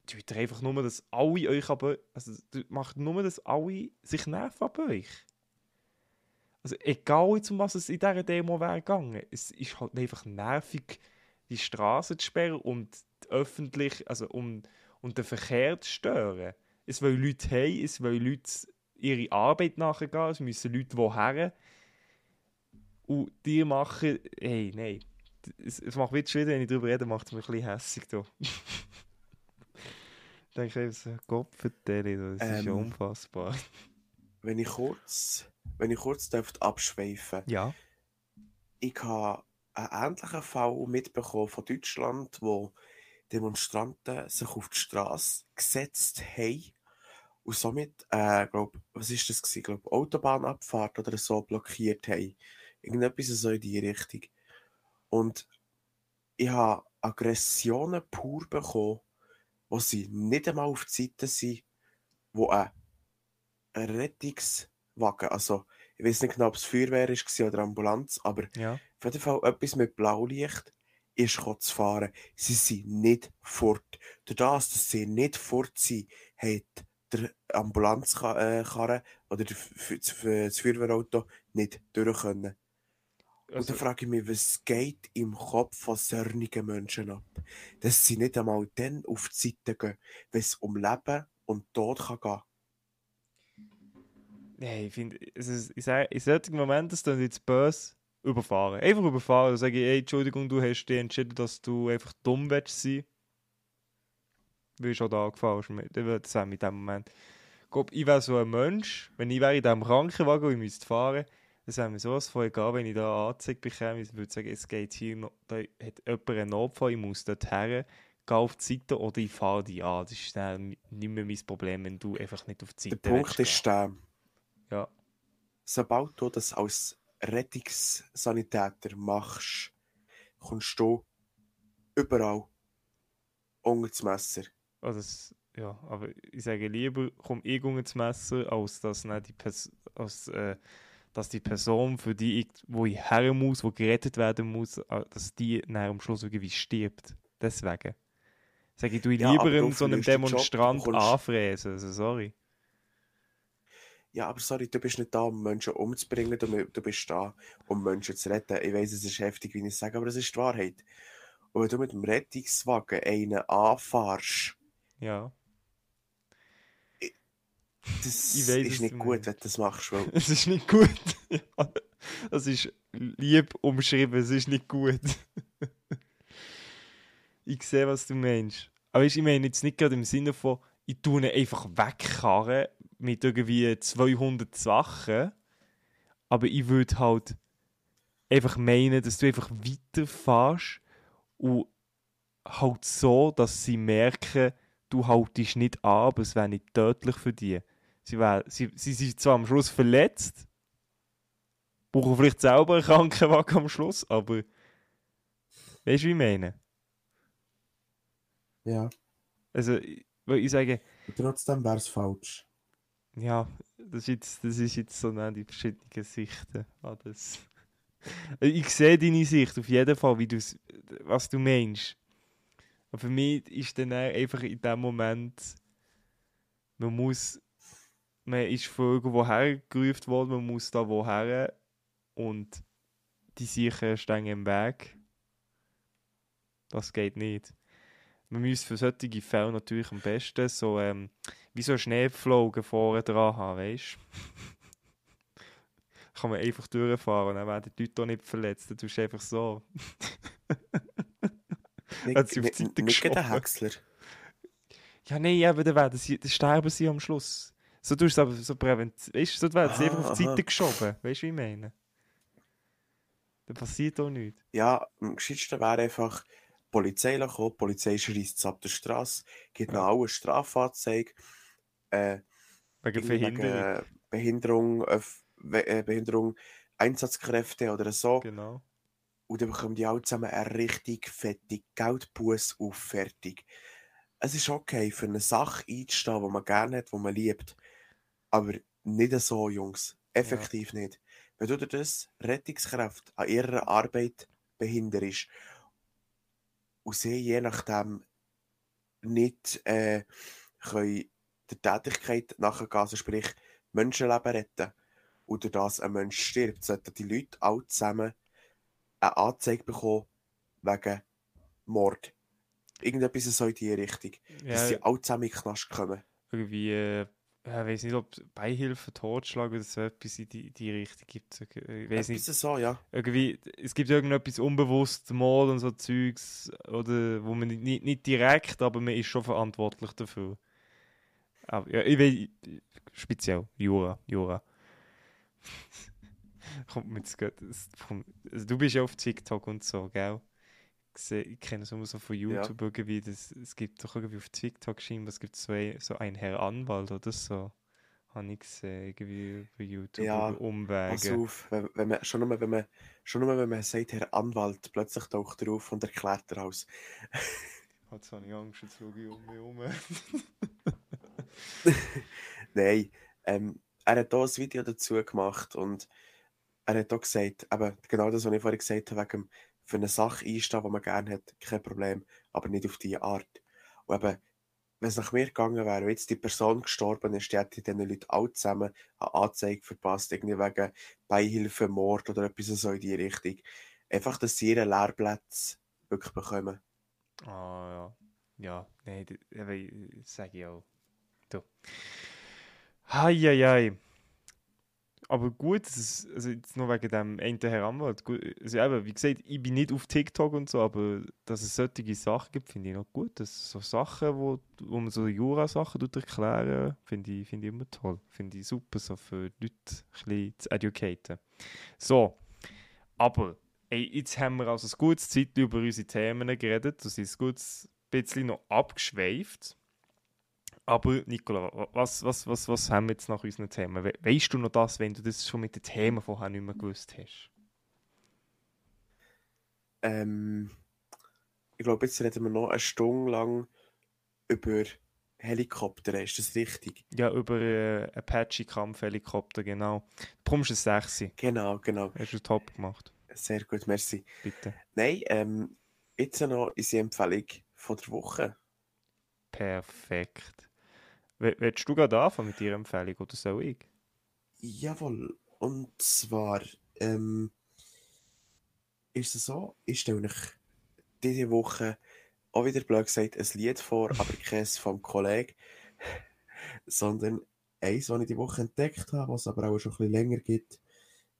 tut einfach nur, dass alle euch aber, also macht nur, dass alle sich nerven ab euch. Also egal um was es in dieser Demo wäre gegangen, es ist halt einfach nervig, die Straße zu sperren und öffentlich, also um, um den Verkehr zu stören. Es wollen Leute haben, es wollen Leute ihre Arbeit nachgehen, es müssen Leute woher. Und die machen, hey, nein. Es, es macht wieder schwierig, wenn ich darüber rede, macht es mich ein bisschen hässlich. Da. denke ich so, Gott vertelle, das ist ja ähm, unfassbar. Wenn ich kurz, wenn ich kurz abschweifen Ja. Ich habe einen ähnlichen Fall mitbekommen von Deutschland, wo Demonstranten sich auf die Straße gesetzt haben und somit, äh, glaub, was ist das gewesen? Glaub, Autobahnabfahrt oder so blockiert haben. Irgendetwas so in die Richtung. Und ich habe Aggressionen pur bekommen, wo sie nicht einmal auf die Seite sind, wo ein Rettungswagen, also ich weiß nicht genau, ob es Feuerwehr war oder Ambulanz, aber ja. auf jeden Fall etwas mit Blaulicht ist zu fahren. Sie sind nicht fort. Durch das, dass sie nicht fort sind, hat der Ambulanzkarre oder das Feuerwehrauto nicht durch können. Also, und dann frage ich mich, was geht im Kopf von solchen Menschen ab? Dass sie nicht einmal dann auf die Seite gehen, wenn es um Leben und Tod kann gehen Nein, ich finde, in solchen Momenten ist es jetzt böse überfahren. Einfach überfahren und sagen, hey, Entschuldigung, du hast dich entschieden, dass du einfach dumm willst sein. Wie du schon da gefallen dann würde ich in dem Moment. Ich glaube, ich wäre so ein Mensch, wenn ich wäre in diesem Krankenwagen und ich müsste fahren, dann wäre mir sowas von egal, wenn ich da angezeigt bekäme, ich würde sagen, es geht hier, noch, da hat jemand einen Notfall, ich muss dort her, gehe auf die Seite oder ich fahre dich an. Das ist dann nicht mehr mein Problem, wenn du einfach nicht auf die Seite Der Punkt ist der, ja. sobald du das als Rettungssanitäter machst, kommst du überall unter das Messer. Also das, ja, aber ich sage lieber, komm ich unter das Messer, als dass, nicht die, Pers als, äh, dass die Person, für die ich, wo ich her muss, wo gerettet werden muss, äh, dass die nach am Schluss irgendwie stirbt. Deswegen. Sage ich, du ja, lieber so einem Demonstrant anfräsen. Also, sorry. Ja, aber sorry, du bist nicht da, um Menschen umzubringen, du, du bist da, um Menschen zu retten. Ich weiß, es ist heftig, wie ich sage, aber es ist die Wahrheit. Und wenn du mit dem Rettungswagen einen anfährst, ja. das ich weiss, ist nicht gut, wenn du das machst. Weil... es ist nicht gut. das ist lieb umschrieben, es ist nicht gut. ich sehe, was du meinst. Aber ich meine jetzt nicht gerade im Sinne von, ich tue ihn einfach wegkarren, mit irgendwie 200 Sachen. Aber ich würde halt einfach meinen, dass du einfach weiterfährst und halt so, dass sie merken, du haltest nicht an, aber es wäre nicht tödlich für die. Sie, wär, sie, sie sind zwar am Schluss verletzt, brauchen vielleicht selber einen Krankenwagen am Schluss, aber weißt du, wie ich meine? Ja. Also, weil ich sage. Trotzdem wäre es falsch ja, das ist jetzt, das ist jetzt so ne, die verschiedenen Sichten an das. Ich sehe deine Sicht auf jeden Fall, wie was du meinst. Aber für mich ist dann einfach in dem Moment, man muss, man ist von irgendwo hergerufen worden, man muss da woher und die sicher stehen im Weg. Das geht nicht. Man muss für solche Fälle natürlich am besten so ähm, wie so Schneeflogen vorne dran haben, weißt du? kann man einfach durchfahren, dann werden die Leute auch nicht verletzt. Dann tust du einfach so. nicht, auf die Seite nicht der Häcksler. Ja, nein, aber dann, werden sie, dann sterben sie am Schluss. So tust du es aber so präventiv. Weißt du, so es Aha, einfach auf die aha. Seite geschoben. Weißt du, wie ich meine? Da passiert auch nichts. Ja, am gescheitsten wäre einfach, die Polizei kommen, die Polizei schreist es ab der Straße, gibt Ja. noch alle Strafanzeige, äh, Wegen Behinderung, öff- we- äh, Behinderung, Einsatzkräfte oder so. Genau. Und dann bekommen die alle zusammen eine richtig fette Geldbuß auf fertig. Es ist okay, für eine Sache einzustehen, die man gerne hat, die man liebt. Aber nicht so, Jungs. Effektiv nicht. Wenn du das Rettungskräfte an ihrer Arbeit behinderst und sie je nachdem nicht äh, können der Tätigkeit nachgehen, also sprich Menschenleben retten, und durch das ein Mensch stirbt, sollten die Leute alle zusammen eine Anzeige bekommen wegen Mord. Irgendetwas so in die Richtung. Dass Ja, sie alle zusammen in den Knast kommen. irgendwie, äh, ich weiß nicht, ob es Beihilfe, Totschlag oder so etwas in die, die Richtung gibt. Ich weiß nicht. So, ja. irgendwie, es gibt irgendetwas unbewusst, Mord und so Zeugs, oder wo man nicht, nicht direkt, aber man ist schon verantwortlich dafür. Aber ja, ich weiß, speziell, Jura, Jura. kommt mir jetzt kommt- also du bist ja auf TikTok und so, gell? Ich, kenne es immer so von YouTube irgendwie, das, es gibt doch irgendwie auf TikTok scheinbar, es gibt so, ein- so einen Herr Anwalt oder so. Habe ich gesehen, irgendwie bei YouTube, Ja, Umwege. Pass auf, wenn, wenn man, schon, nur, wenn man, schon nur, wenn man sagt, Herr Anwalt, plötzlich taucht er auf und erklärt er alles. Jetzt habe ich Angst, jetzt schaue ich um mich herum. Nein, ähm, er hat hier ein Video dazu gemacht und er hat auch gesagt, eben genau das, was ich vorhin gesagt habe, wegen für eine Sache einstehen, die man gerne hat, kein Problem, aber nicht auf diese Art. Und eben, wenn es nach mir gegangen wäre, wenn jetzt die Person gestorben ist, die hätte diesen Leuten alle zusammen eine Anzeige verpasst, irgendwie wegen Beihilfe, Mord oder etwas so in die Richtung. Einfach, dass sie ihre Lehrplätze wirklich bekommen. Ah, ja. Ja, nein, das sage ich auch. Du. Heieiei. Aber gut, das ist, also jetzt nur wegen dem einen Herr also eben, wie gesagt, ich bin nicht auf TikTok und so, aber dass es solche Sachen gibt, finde ich noch gut. Dass so Sachen, wo, wo man so Jura-Sachen erklären, finde ich, finde ich immer toll. Finde ich super, so für Leute ein bisschen zu educaten. So, aber ey, jetzt haben wir also ein gutes Zeit über unsere Themen geredet. Das ist ein gutes bisschen noch abgeschweift. Aber Nicola, wa- was, was, was, was haben wir jetzt nach unseren Themen? We weißt du noch das, wenn du das schon mit den Themen vorher nicht mehr gewusst hast? Ähm, ich glaube, jetzt reden wir noch eine Stunde lang über Helikopter. Ist das richtig? Ja, über äh, Apache-Kampfhelikopter, genau. Du bekommst ein 6. Genau, genau. Hast du top gemacht, Sehr gut, merci. bitte. Nein, ähm, jetzt noch unsere Empfehlung von der Woche. Perfekt. Willst du gerade anfangen mit deiner Empfehlung oder soll ich? Jawohl. Und zwar ähm, ist es so, ich stelle euch diese Woche auch wieder blöd gesagt ein Lied vor, aber keins vom Kollegen, sondern eins, das ich die Woche entdeckt habe, was aber auch schon ein bisschen länger gibt.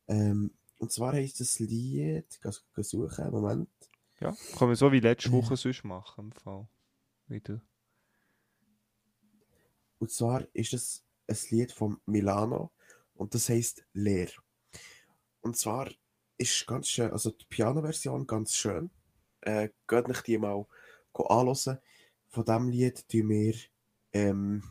Ähm, und zwar heisst das Lied, ich kann es suchen, Moment. Ja, können wir so wie letzte Ja. Woche sonst machen. Im Fall. Wieder. Und zwar ist es ein Lied von Milano und das heißt Leer. Und zwar ist ganz schön, also die Piano-Version ganz schön. Äh, geht nicht die mal anhören. Von diesem Lied tun wir ähm,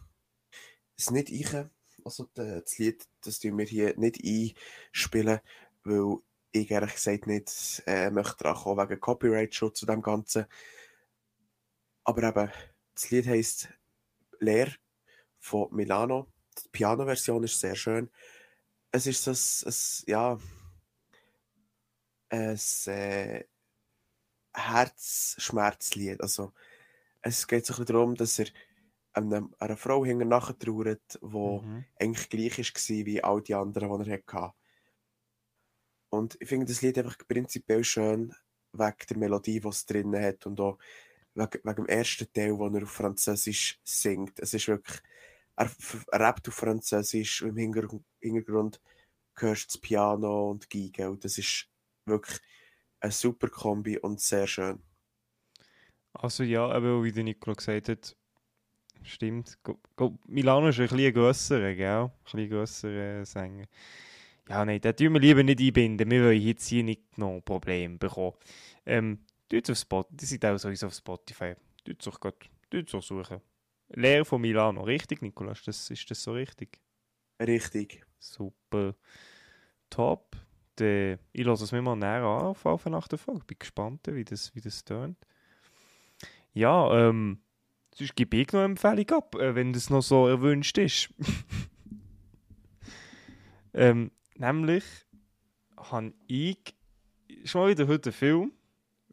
es nicht ein. Also das Lied, das tun wir hier nicht einspielen, weil ich ehrlich gesagt nicht äh, möchte dran kommen wegen Copyright-Schutz zu dem Ganzen. Aber eben, das Lied heisst Leer von Milano. Die Piano-Version ist sehr schön. Es ist ein, ein ja, ein äh, Herzschmerzlied. Also, es geht so ein bisschen darum, dass er einer, einer Frau hinter nachher trauert, die Mhm. eigentlich gleich war wie all die anderen, die er hatte. Und ich finde das Lied einfach prinzipiell schön, wegen der Melodie, die es drin hat und auch wegen, wegen dem ersten Teil, wo er auf Französisch singt. Es ist wirklich, er, rappt auf Französisch im Hintergrund, hörst das Piano und Geige und das ist wirklich eine super Kombi und sehr schön. Also ja, aber wie der Nicola gesagt hat, stimmt. Go, go, Milano ist ein bisschen grösser, gell? Ein bisschen grösser Sänger. Ja, nein, den tun wir lieber nicht einbinden. Wir wollen jetzt hier nicht noch Probleme bekommen. Ähm, Tut auf Spotify, die sind auch sowieso auf Spotify. Tut es auch suchen. Lehre von Milano, richtig, Nikolas? Das, ist das so richtig? Richtig. Super. Top. De, ich lasse es mir mal näher an auf, auf nach der Folge. Bin gespannt, wie das, wie das tönt. Ja, ähm, sonst gebe ich noch eine Empfehlung ab, äh, wenn das noch so erwünscht ist. ähm, nämlich habe ich schon mal wieder heute einen Film.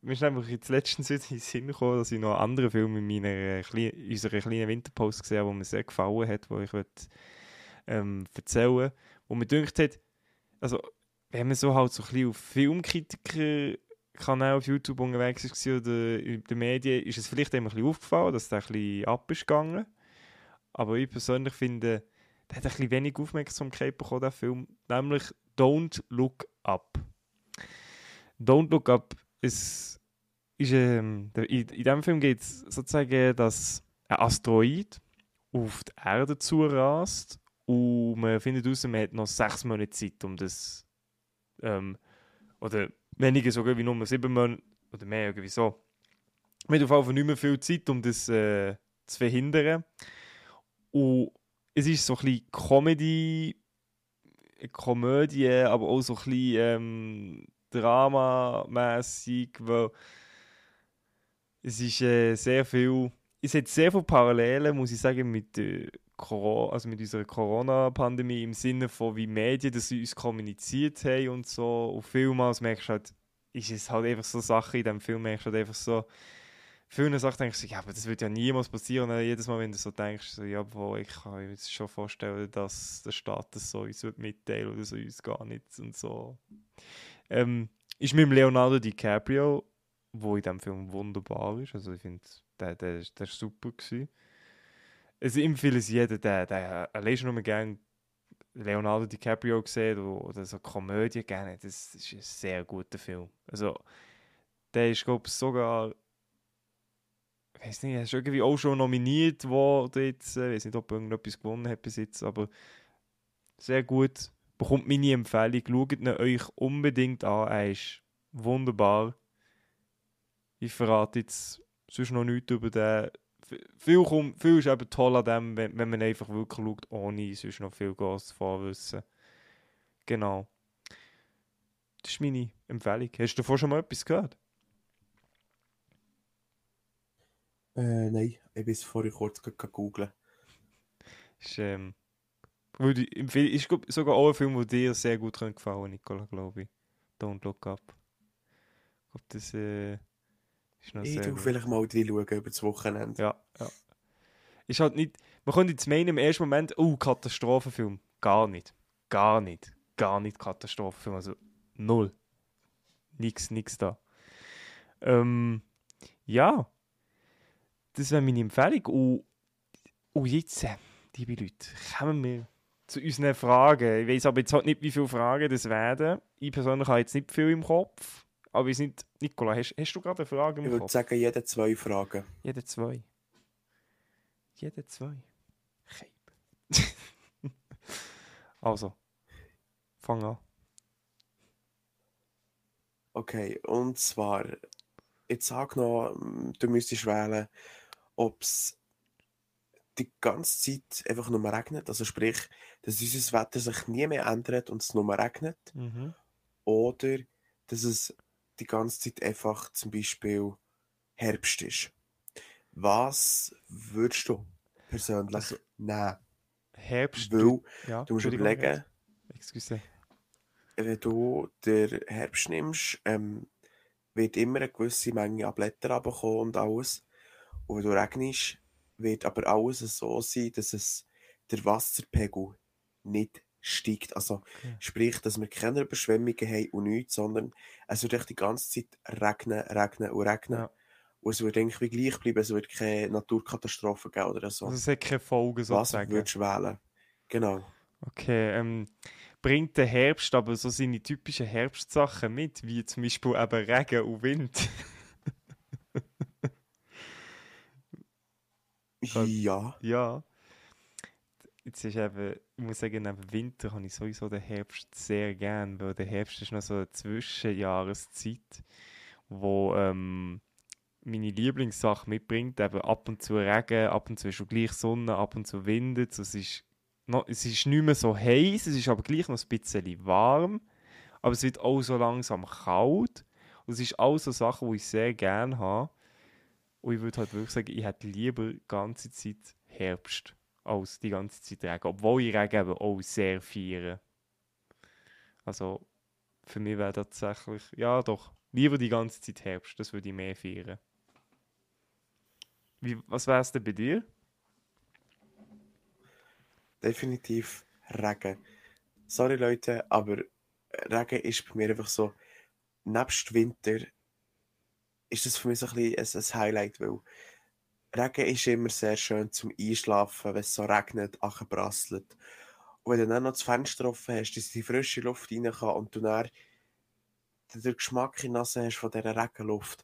Mir ist einfach jetzt letztens in den Sinn gekommen, dass ich noch einen anderen Film in meiner äh, unserer kleinen Winterpause gesehen habe, der mir sehr gefallen hat, wo ich möchte, ähm, erzählen wollte. Wo mir gedacht hat, also, wenn man so halt so ein bisschen auf Filmkritiker Kanal auf YouTube unterwegs war oder in den Medien, ist es vielleicht ein bisschen aufgefallen, dass der ein bisschen ab ist gegangen. Aber ich persönlich finde, der hat ein bisschen wenig Aufmerksamkeit bekommen, der Film. Nämlich Don't Look Up. Don't Look Up ist, ist ähm, in, in diesem Film geht es sozusagen, dass ein Asteroid auf die Erde zurast und man findet heraus, man hat noch sechs Monate Zeit, um das ähm, oder weniger sogar wie nur sieben Monate oder mehr irgendwie so. Man hat auf jeden Fall nicht mehr viel Zeit, um das äh, zu verhindern. Und es ist so ein bisschen Comedy, Komödie, aber auch so ein bisschen ähm, Drama-mässig, weil es ist äh, sehr viel, es hat sehr viele Parallelen, muss ich sagen, mit der Corona, also mit unserer Corona-Pandemie im Sinne von, wie Medien das uns kommuniziert haben und so. Und vielmals merkst du halt, ist es halt einfach so Sachen in diesem Film, merkst du halt einfach so, viele Sachen denkst du, ja, aber das wird ja niemals passieren. Und jedes Mal, wenn du so denkst, so, ja, boah, ich kann mir jetzt schon vorstellen, dass der Staat das so uns mitteilen oder so uns gar nicht und so. Ähm, ist mit Leonardo DiCaprio, wo in diesem Film wunderbar ist. Also ich finde, der, der, der ist super gewesen. Also empfehle es jedem, der, der allein nur gerne Leonardo DiCaprio gesehen oder, oder so Komödie gerne. Das ist ein sehr guter Film. Also der ist, glaube ich, sogar ich weiß nicht, er ist irgendwie auch schon nominiert worden jetzt. Ich weiß nicht, ob er irgendetwas gewonnen hat bis jetzt, aber sehr gut bekommt meine Empfehlung. Schaut ihn euch unbedingt an. Er ist wunderbar. Ich verrate jetzt sonst noch nichts über den. Viel, kommt, viel ist eben toll an dem, wenn, wenn man einfach wirklich schaut, ohne sonst noch viel großes Vorwissen. Genau. Das ist meine Empfehlung. Hast du davor schon mal etwas gehört? Äh, nein, ich bin vorher kurz googeln. Ist, ähm, würde ich empfehlen, ist sogar auch ein Film, der dir sehr gut gefallen Nicola, glaube ich. Don't Look Up. Ich glaube, das äh, ist noch ich sehr Ich vielleicht mal reinschauen über das Wochenende. Ja, ja. Ist halt nicht, man könnte jetzt meinen im ersten Moment, oh, Katastrophenfilm. Gar nicht. Gar nicht. Gar nicht Katastrophenfilm. Also null. Nix, nix da. Ähm, ja. Das wäre meine Empfehlung. Und, und jetzt, äh, liebe Leute, kommen wir zu unseren Fragen. Ich weiß aber jetzt halt nicht, wie viele Fragen das werden. Ich persönlich habe jetzt nicht viel im Kopf. Aber wir sind. Nicola, hast, hast du gerade eine Frage im ich Kopf? Ich würde sagen, jede zwei Fragen. Jede zwei. Jede zwei. also, fang an. Okay, und zwar, jetzt sag noch, du müsstest wählen, ob es die ganze Zeit einfach nur regnet. Also sprich, dass unser Wetter sich nie mehr ändert und es nur regnet. Mhm. Oder dass es die ganze Zeit einfach zum Beispiel Herbst ist. Was würdest du persönlich also, nehmen? Herbst? Weil, du, ja, du musst überlegen, Excuse. wenn du den Herbst nimmst, ähm, wird immer eine gewisse Menge an Blättern und alles. Und wenn du regnest, wird aber alles so sein, dass es der Wasserpegel nicht steigt. Also okay. sprich, dass wir keine Überschwemmungen haben und nichts, sondern es wird die ganze Zeit regnen, regnen und regnen. Ja. Und es wird eigentlich wie gleich bleiben, es wird keine Naturkatastrophe geben oder so. Also es hat keine Folgen sozusagen. Was würdest du wählen? Genau. Okay, ähm, bringt der Herbst aber so seine typischen Herbstsachen mit, wie zum Beispiel eben Regen und Wind? Ja. Ja. Jetzt ist eben, ich muss sagen, neben Winter habe ich sowieso den Herbst sehr gern, weil der Herbst ist noch so eine Zwischenjahreszeit, wo ähm, meine Lieblingssache mitbringt. Eben ab und zu Regen, ab und zu schon gleich Sonne, ab und zu windet es. Ist noch, es ist nicht mehr so heiß, es ist aber gleich noch ein bisschen warm. Aber es wird auch so langsam kalt. Und es ist auch so Sachen, die ich sehr gerne habe. Und ich würde halt wirklich sagen, ich hätte lieber die ganze Zeit Herbst als die ganze Zeit Regen. Obwohl ich Regen eben auch sehr feiere. Also für mich wäre tatsächlich, ja doch, lieber die ganze Zeit Herbst, das würde ich mehr feiern. Wie, was wäre es denn bei dir? Definitiv Regen. Sorry Leute, aber Regen ist bei mir einfach so, nebst Winter ist das für mich so ein bisschen ein, ein Highlight, weil Regen ist immer sehr schön zum Einschlafen, wenn es so regnet, prasselt. Und wenn du dann noch das Fenster offen hast, dass die frische Luft rein kann und du dann den Geschmack in der Nase hast von dieser Regenluft,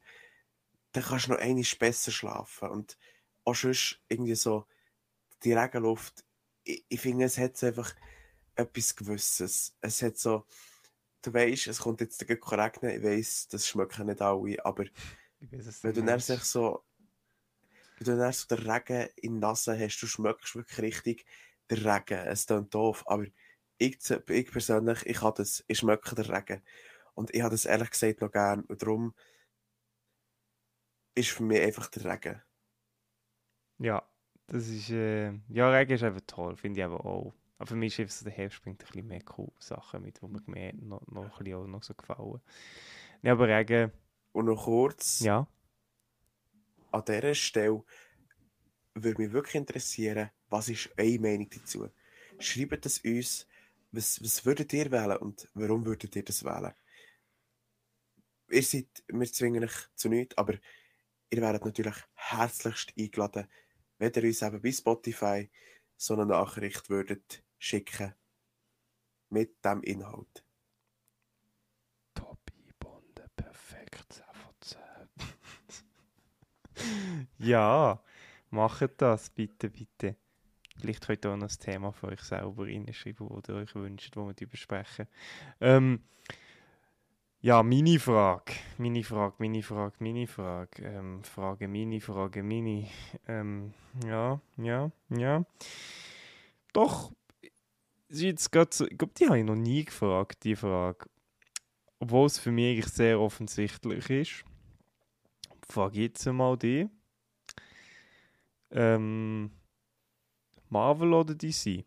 dann kannst du noch einiges besser schlafen. Und auch sonst irgendwie so die Regenluft, ich, ich finde, es hat einfach etwas Gewisses. Es hat so, du weißt, es kommt jetzt regnen, ich weiß, das schmecken nicht alle, aber weiß, wenn du dann sich so wenn du dann so den Regen in der Nase hast, du schmeckst wirklich richtig den Regen. Es klingt doof, aber ich, ich persönlich, ich habe das, ich schmecke den Regen. Und ich habe das ehrlich gesagt noch gern. Und darum ist für mich einfach der Regen. Ja, das ist, äh, ja, Regen ist einfach toll, finde ich aber auch. Aber für mich ist so, der Herbst bringt ein bisschen mehr cool Sachen mit, die mir mehr noch, noch ein bisschen noch so gefallen. Ja, aber Regen... Und noch kurz... Ja? An dieser Stelle würde mich wirklich interessieren, was ist eure Meinung dazu? Schreibt es uns, was, was würdet ihr wählen und warum würdet ihr das wählen? Ihr seid, wir zwingen euch zu nichts, aber ihr werdet natürlich herzlichst eingeladen, wenn ihr uns eben bei Spotify so eine Nachricht würdet schicken mit dem Inhalt. Top eingebunden, perfekt, 10 von 10. ja, macht das, bitte, bitte. Vielleicht könnt ihr auch noch ein Thema für euch selber reinschreiben, das ihr euch wünscht, wo wir besprechen. Ähm, ja, meine Frage, meine Frage, meine Frage, meine Frage, ähm, Frage, meine Frage, meine, ähm, ja, ja, ja. Doch, sie jetzt so, ich glaube, die habe ich noch nie gefragt, die Frage. Obwohl es für mich eigentlich sehr offensichtlich ist. Frage jetzt mal die. Ähm, Marvel oder DC?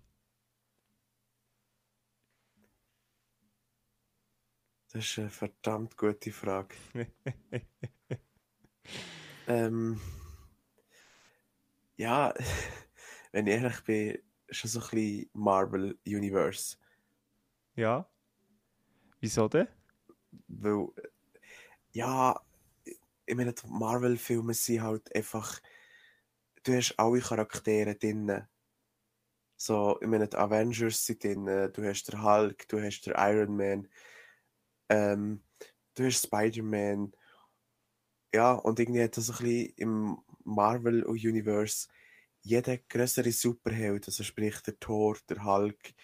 Das ist eine verdammt gute Frage. ähm, ja, wenn ich ehrlich bin, schon so ein bisschen Marvel Universe. Ja. Wieso denn? Weil, ja, ich meine, die Marvel-Filme sind halt einfach, du hast alle Charaktere drin. So, ich meine, die Avengers sind drin, du hast den Hulk, du hast den Iron Man, ähm, du hast Spider-Man. Ja, und irgendwie hat das ein bisschen im Marvel-Universe jeder größere Superheld, also sprich der Thor, der Hulk,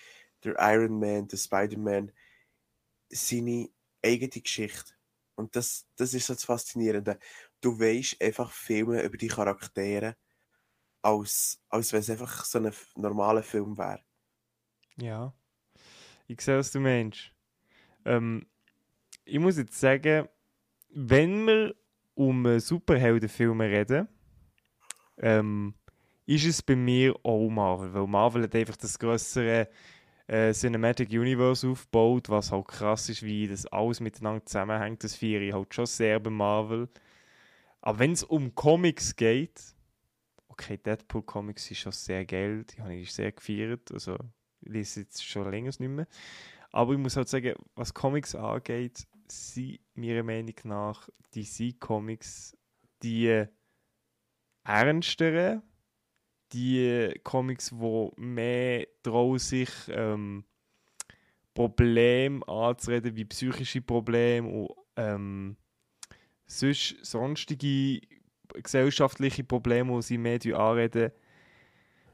der Iron Man, der Spider-Man, seine eigene Geschichte. Und das, das ist so das Faszinierende. Du weißt einfach viel mehr über die Charaktere, als, als wenn es einfach so ein normaler Film wäre. Ja. Ich sehe, was du meinst. Ähm, ich muss jetzt sagen, wenn wir um Superheldenfilme reden, ähm, ist es bei mir auch Marvel. Weil Marvel hat einfach das größere äh, Cinematic Universe aufgebaut, was halt krass ist, wie das alles miteinander zusammenhängt. Das feiere ich halt schon sehr bei Marvel. Aber wenn es um Comics geht, okay, Deadpool Comics ist schon sehr geil, die habe ich sehr gefeiert. Also, ich lese jetzt schon länger nicht mehr. Aber ich muss halt sagen, was Comics angeht, sind meiner Meinung nach DC Comics die ernsteren, die Comics, wo mehr trauen sich ähm, Probleme anzureden, wie psychische Probleme und ähm, sonst sonstige gesellschaftliche Probleme, die sie mehr anreden.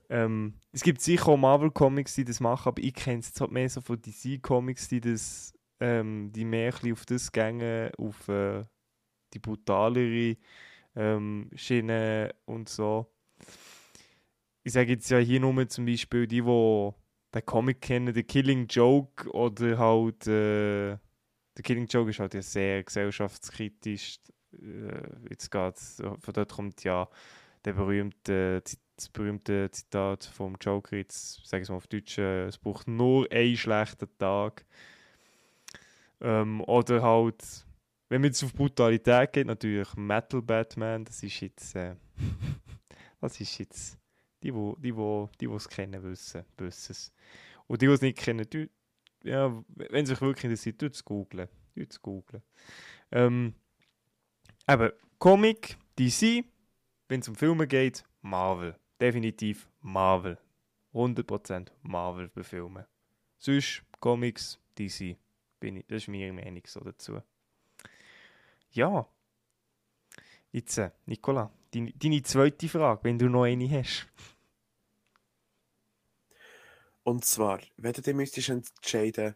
Ähm, es gibt sicher auch Marvel-Comics, die das machen, aber ich kenne es halt mehr so von DC-Comics, die das, ähm, die mehr auf das gehen, auf äh, die brutalere ähm, Schiene und so. Ich sage jetzt ja hier nur zum Beispiel die, die den Comic kennen, The Killing Joke oder halt äh, The Killing Joke ist halt ja sehr gesellschaftskritisch. Äh, jetzt geht's, von dort kommt ja der berühmte, das berühmte Zitat vom Joker, jetzt sage ich es mal auf Deutsch, äh, es braucht nur einen schlechten Tag. Ähm, oder halt, wenn man jetzt auf Brutalität geht, natürlich Metal Batman, das ist jetzt, äh, das ist jetzt, die, wo, die, wo, die, die es kennen, wissen, wissen es. Und die, die es nicht kennen, die, ja, wenn sich wirklich interessiert, tut es googeln. Tut googlen. Ähm, eben, Comic, DC, wenn es um Filme geht, Marvel. Definitiv Marvel. 100% Marvel bei Filmen. Sonst Comics, DC. Bin ich, das ist meine Meinung so dazu. Ja. Jetzt, äh, Nicola, deine, deine zweite Frage, wenn du noch eine hast. Und zwar, wenn du dich müsstest entscheiden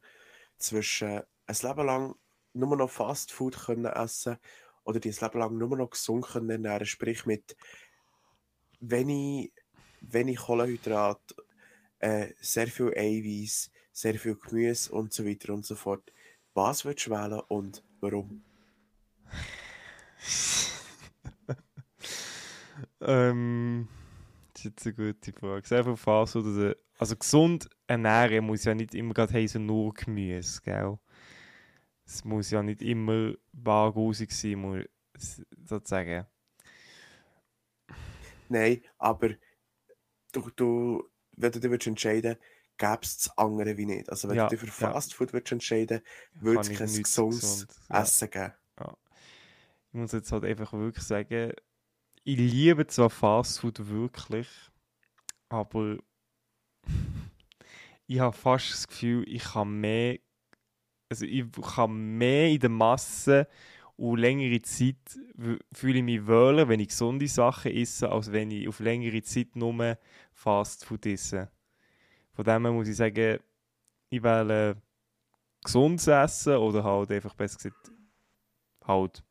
zwischen ein Leben lang nur noch Fast Food können essen oder die ein Leben lang nur noch gesund können ernähren, sprich mit wenig, wenig Kohlenhydrat, äh, sehr viel Eiweiß, sehr viel Gemüse und so weiter und so fort. Was würdest du wählen und warum? ähm, das ist jetzt eine gute Frage. Sehr viel Fast oder also gesund ernähren muss ja nicht immer gerade heißen nur Gemüse, gell? es muss ja nicht immer bargusig sein, muss, sozusagen. Nein, aber du, du, wenn du dich entscheiden gäbe es das andere wie nicht. Also wenn ja, du dich für Fastfood ja. entscheiden würde es kein gesundes gesund. Essen ja. geben. Ich muss jetzt halt einfach wirklich sagen, ich liebe zwar Fastfood wirklich, aber ich habe fast das Gefühl, ich kann mehr also ich kann mehr in der Masse und längere Zeit fühle ich mich wohler, wenn ich gesunde Sachen esse, als wenn ich auf längere Zeit nur Fast Food esse. Von dem her muss ich sagen, ich wähle gesundes Essen oder halt einfach besser gesagt halt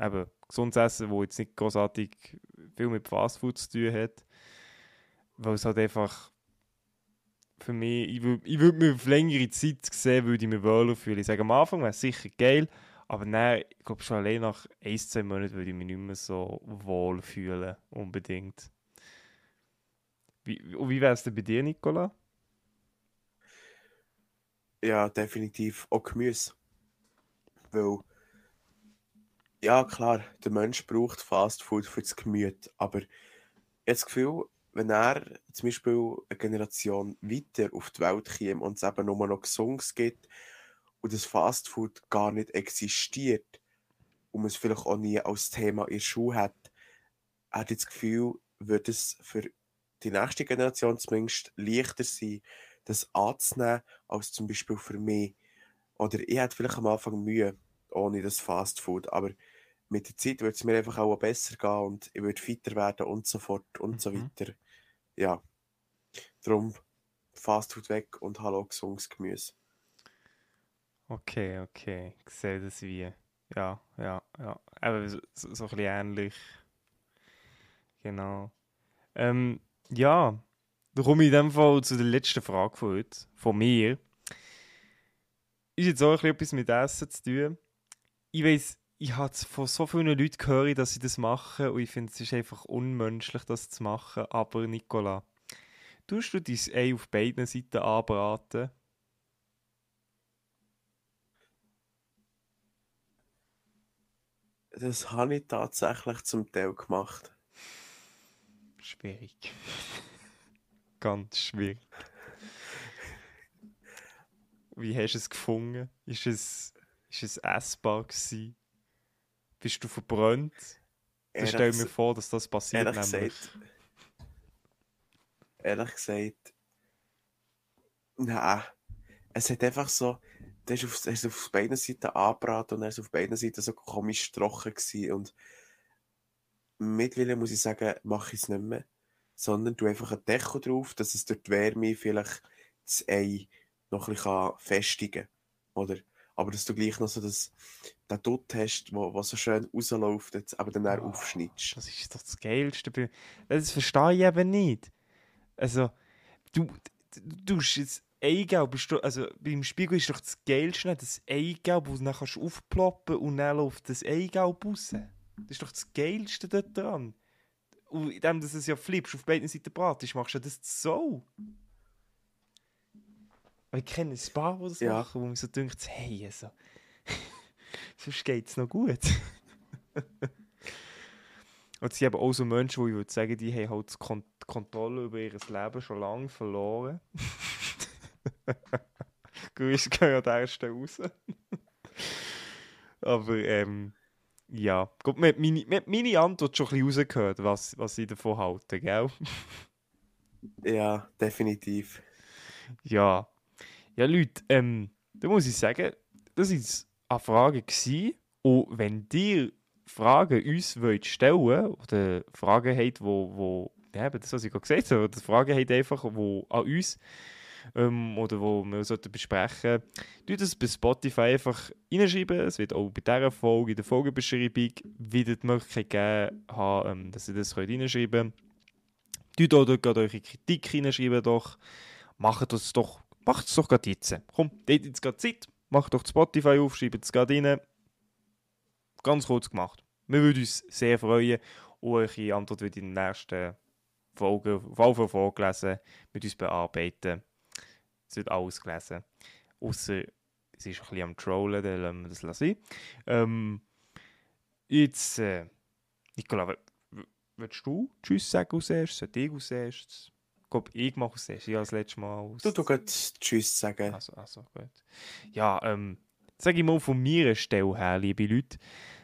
eben gesundes Essen, wo jetzt nicht großartig viel mit Fast Food zu tun hat, weil es halt einfach für mich, ich würde ich würd mich auf längere Zeit sehen, würde ich mich wohler fühlen. Ich sage, am Anfang wäre es sicher geil, aber dann, ich glaube schon allein nach ein, zwei Monaten würde ich mich nicht mehr so wohl fühlen, unbedingt. Wie, wie wäre es denn bei dir, Nicola? Ja, definitiv auch Gemüse. Weil, ja klar, der Mensch braucht Fast Food für das Gemüse, aber ich habe das Gefühl, wenn er zum Beispiel eine Generation weiter auf die Welt käme und es eben nur noch Songs gibt und das Fastfood gar nicht existiert und man es vielleicht auch nie als Thema in der Schule hat, hat das Gefühl, würde es für die nächste Generation zumindest leichter sein, das anzunehmen, als zum Beispiel für mich. Oder ich hätte vielleicht am Anfang Mühe ohne das Fastfood, aber mit der Zeit würde es mir einfach auch besser gehen und ich würde fitter werden und so fort und mhm. so weiter ja, darum Fastfood weg und hallo gesundes Gemüse. Okay, okay, ich sehe das wie. Ja, ja, ja. Aber so, so, so ein bisschen ähnlich. Genau. Ähm, ja, komme ich in dem Fall zu der letzten Frage von heute, von mir. Ist jetzt auch etwas mit Essen zu tun. Ich weiß, ich habe von so vielen Leuten gehört, dass sie das machen und ich finde, es ist einfach unmenschlich, das zu machen. Aber Nicola, tust du dein Ei auf beiden Seiten anbraten? Das habe ich tatsächlich zum Teil gemacht. Schwierig. Ganz schwierig. Wie hast du es gefunden? Ist es, ist es essbar gewesen? Bist du verbrannt? Ich stelle mir vor, dass das passiert. Ehrlich nämlich. gesagt. Ehrlich gesagt. Nein. Es hat einfach so. Das ist auf, ist auf beiden Seiten angebraten und er ist auf beiden Seiten so komisch trocken gewesen. Und mittlerweile muss ich sagen, mache ich es nicht mehr. Sondern du einfach ein Deko drauf, dass es durch die Wärme vielleicht das Ei noch ein bisschen festigen kann. Oder? Aber dass du gleich noch so das, den Dutt hast, wo, wo so schön rausläuft, jetzt aber dann oh, aufschneidest. Das ist doch das Geilste. Das verstehe ich eben nicht. Also, du, du hast jetzt Eigelb, also beim Spiegel ist doch das Geilste das Eigelb, das du dann kannst aufploppen und dann läuft das Eigelb raus. Das ist doch das Geilste dort dran. Und indem du es ja flippst, auf beiden Seiten bratest, machst du das so. ich kenne ein paar, die das ja. machen, wo man so denkt, hey, also, sonst geht es noch gut. Und es sind eben auch so Menschen, die ich würde sagen, die haben halt die Kontrolle über ihr Leben schon lange verloren. Grüße gehen an der Stelle raus. Aber ähm, ja, gut, man hat meine, man hat meine Antwort schon ein bisschen rausgehört, was, was ich davon halte, gell? ja, definitiv. Ja. Ja, Leute, ähm, da muss ich sagen, das war eine Frage. Gewesen. Und wenn ihr Fragen uns wollt stellen oder Fragen habt, wo, wo ja, das, was ich gerade gesagt habe, oder Fragen habt einfach, wo an uns ähm, oder wo wir sollten besprechen sollten, das bei Spotify einfach reinschreiben. Es wird auch bei dieser Folge, in der Folgebeschreibung, wieder die Möglichkeit geben, haben, ähm, dass ihr das reinschreiben könnt. Tut auch dort eure Kritik reinschreiben doch. Macht es doch, macht es doch gerade jetzt. Komm, dort jetzt gerade Zeit, macht doch Spotify auf, schreibt es gerade rein. Ganz kurz gemacht. Wir würden uns sehr freuen und eure Antwort wird in der nächsten Folge auf Fall vorgelesen, mit uns bearbeiten. Es wird alles gelesen. Außer es ist ein bisschen am Trollen, dann lassen wir das lassen. Ähm, jetzt, äh, Nicola, willst du Tschüss sagen als erstes? Sollte ich als erstes? Ich glaube, ich mache als erstes. Ich als letztes Mal. Aus du, du kannst Tschüss sagen. Also, also gut. Ja, ähm, sage ich mal von meiner Stelle her, liebe Leute,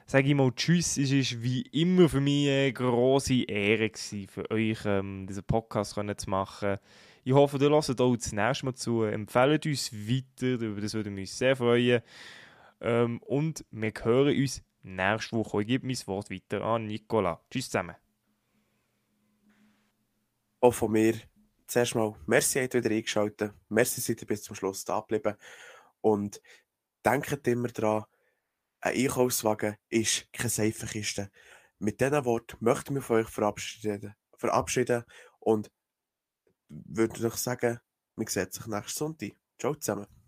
sage ich mal Tschüss. Es war wie immer für mich eine grosse Ehre, gewesen, für euch ähm, diesen Podcast zu machen. Ich hoffe, ihr hört auch das nächste Mal zu. Empfehlt uns weiter, das würde mich sehr freuen. Ähm, und wir hören uns nächste Woche. Ich gebe mein Wort weiter an Nicola. Tschüss zusammen. Auch von mir zuerst mal, merci, habt wieder eingeschaltet. Merci, seid ihr bis zum Schluss da geblieben. Und denkt immer daran, ein Einkaufswagen ist keine Seifenkiste. Mit diesen Worten möchten wir von euch verabschieden, verabschieden und würde ich sagen, wir sehen sich nächsten Sonntag. Ciao zusammen.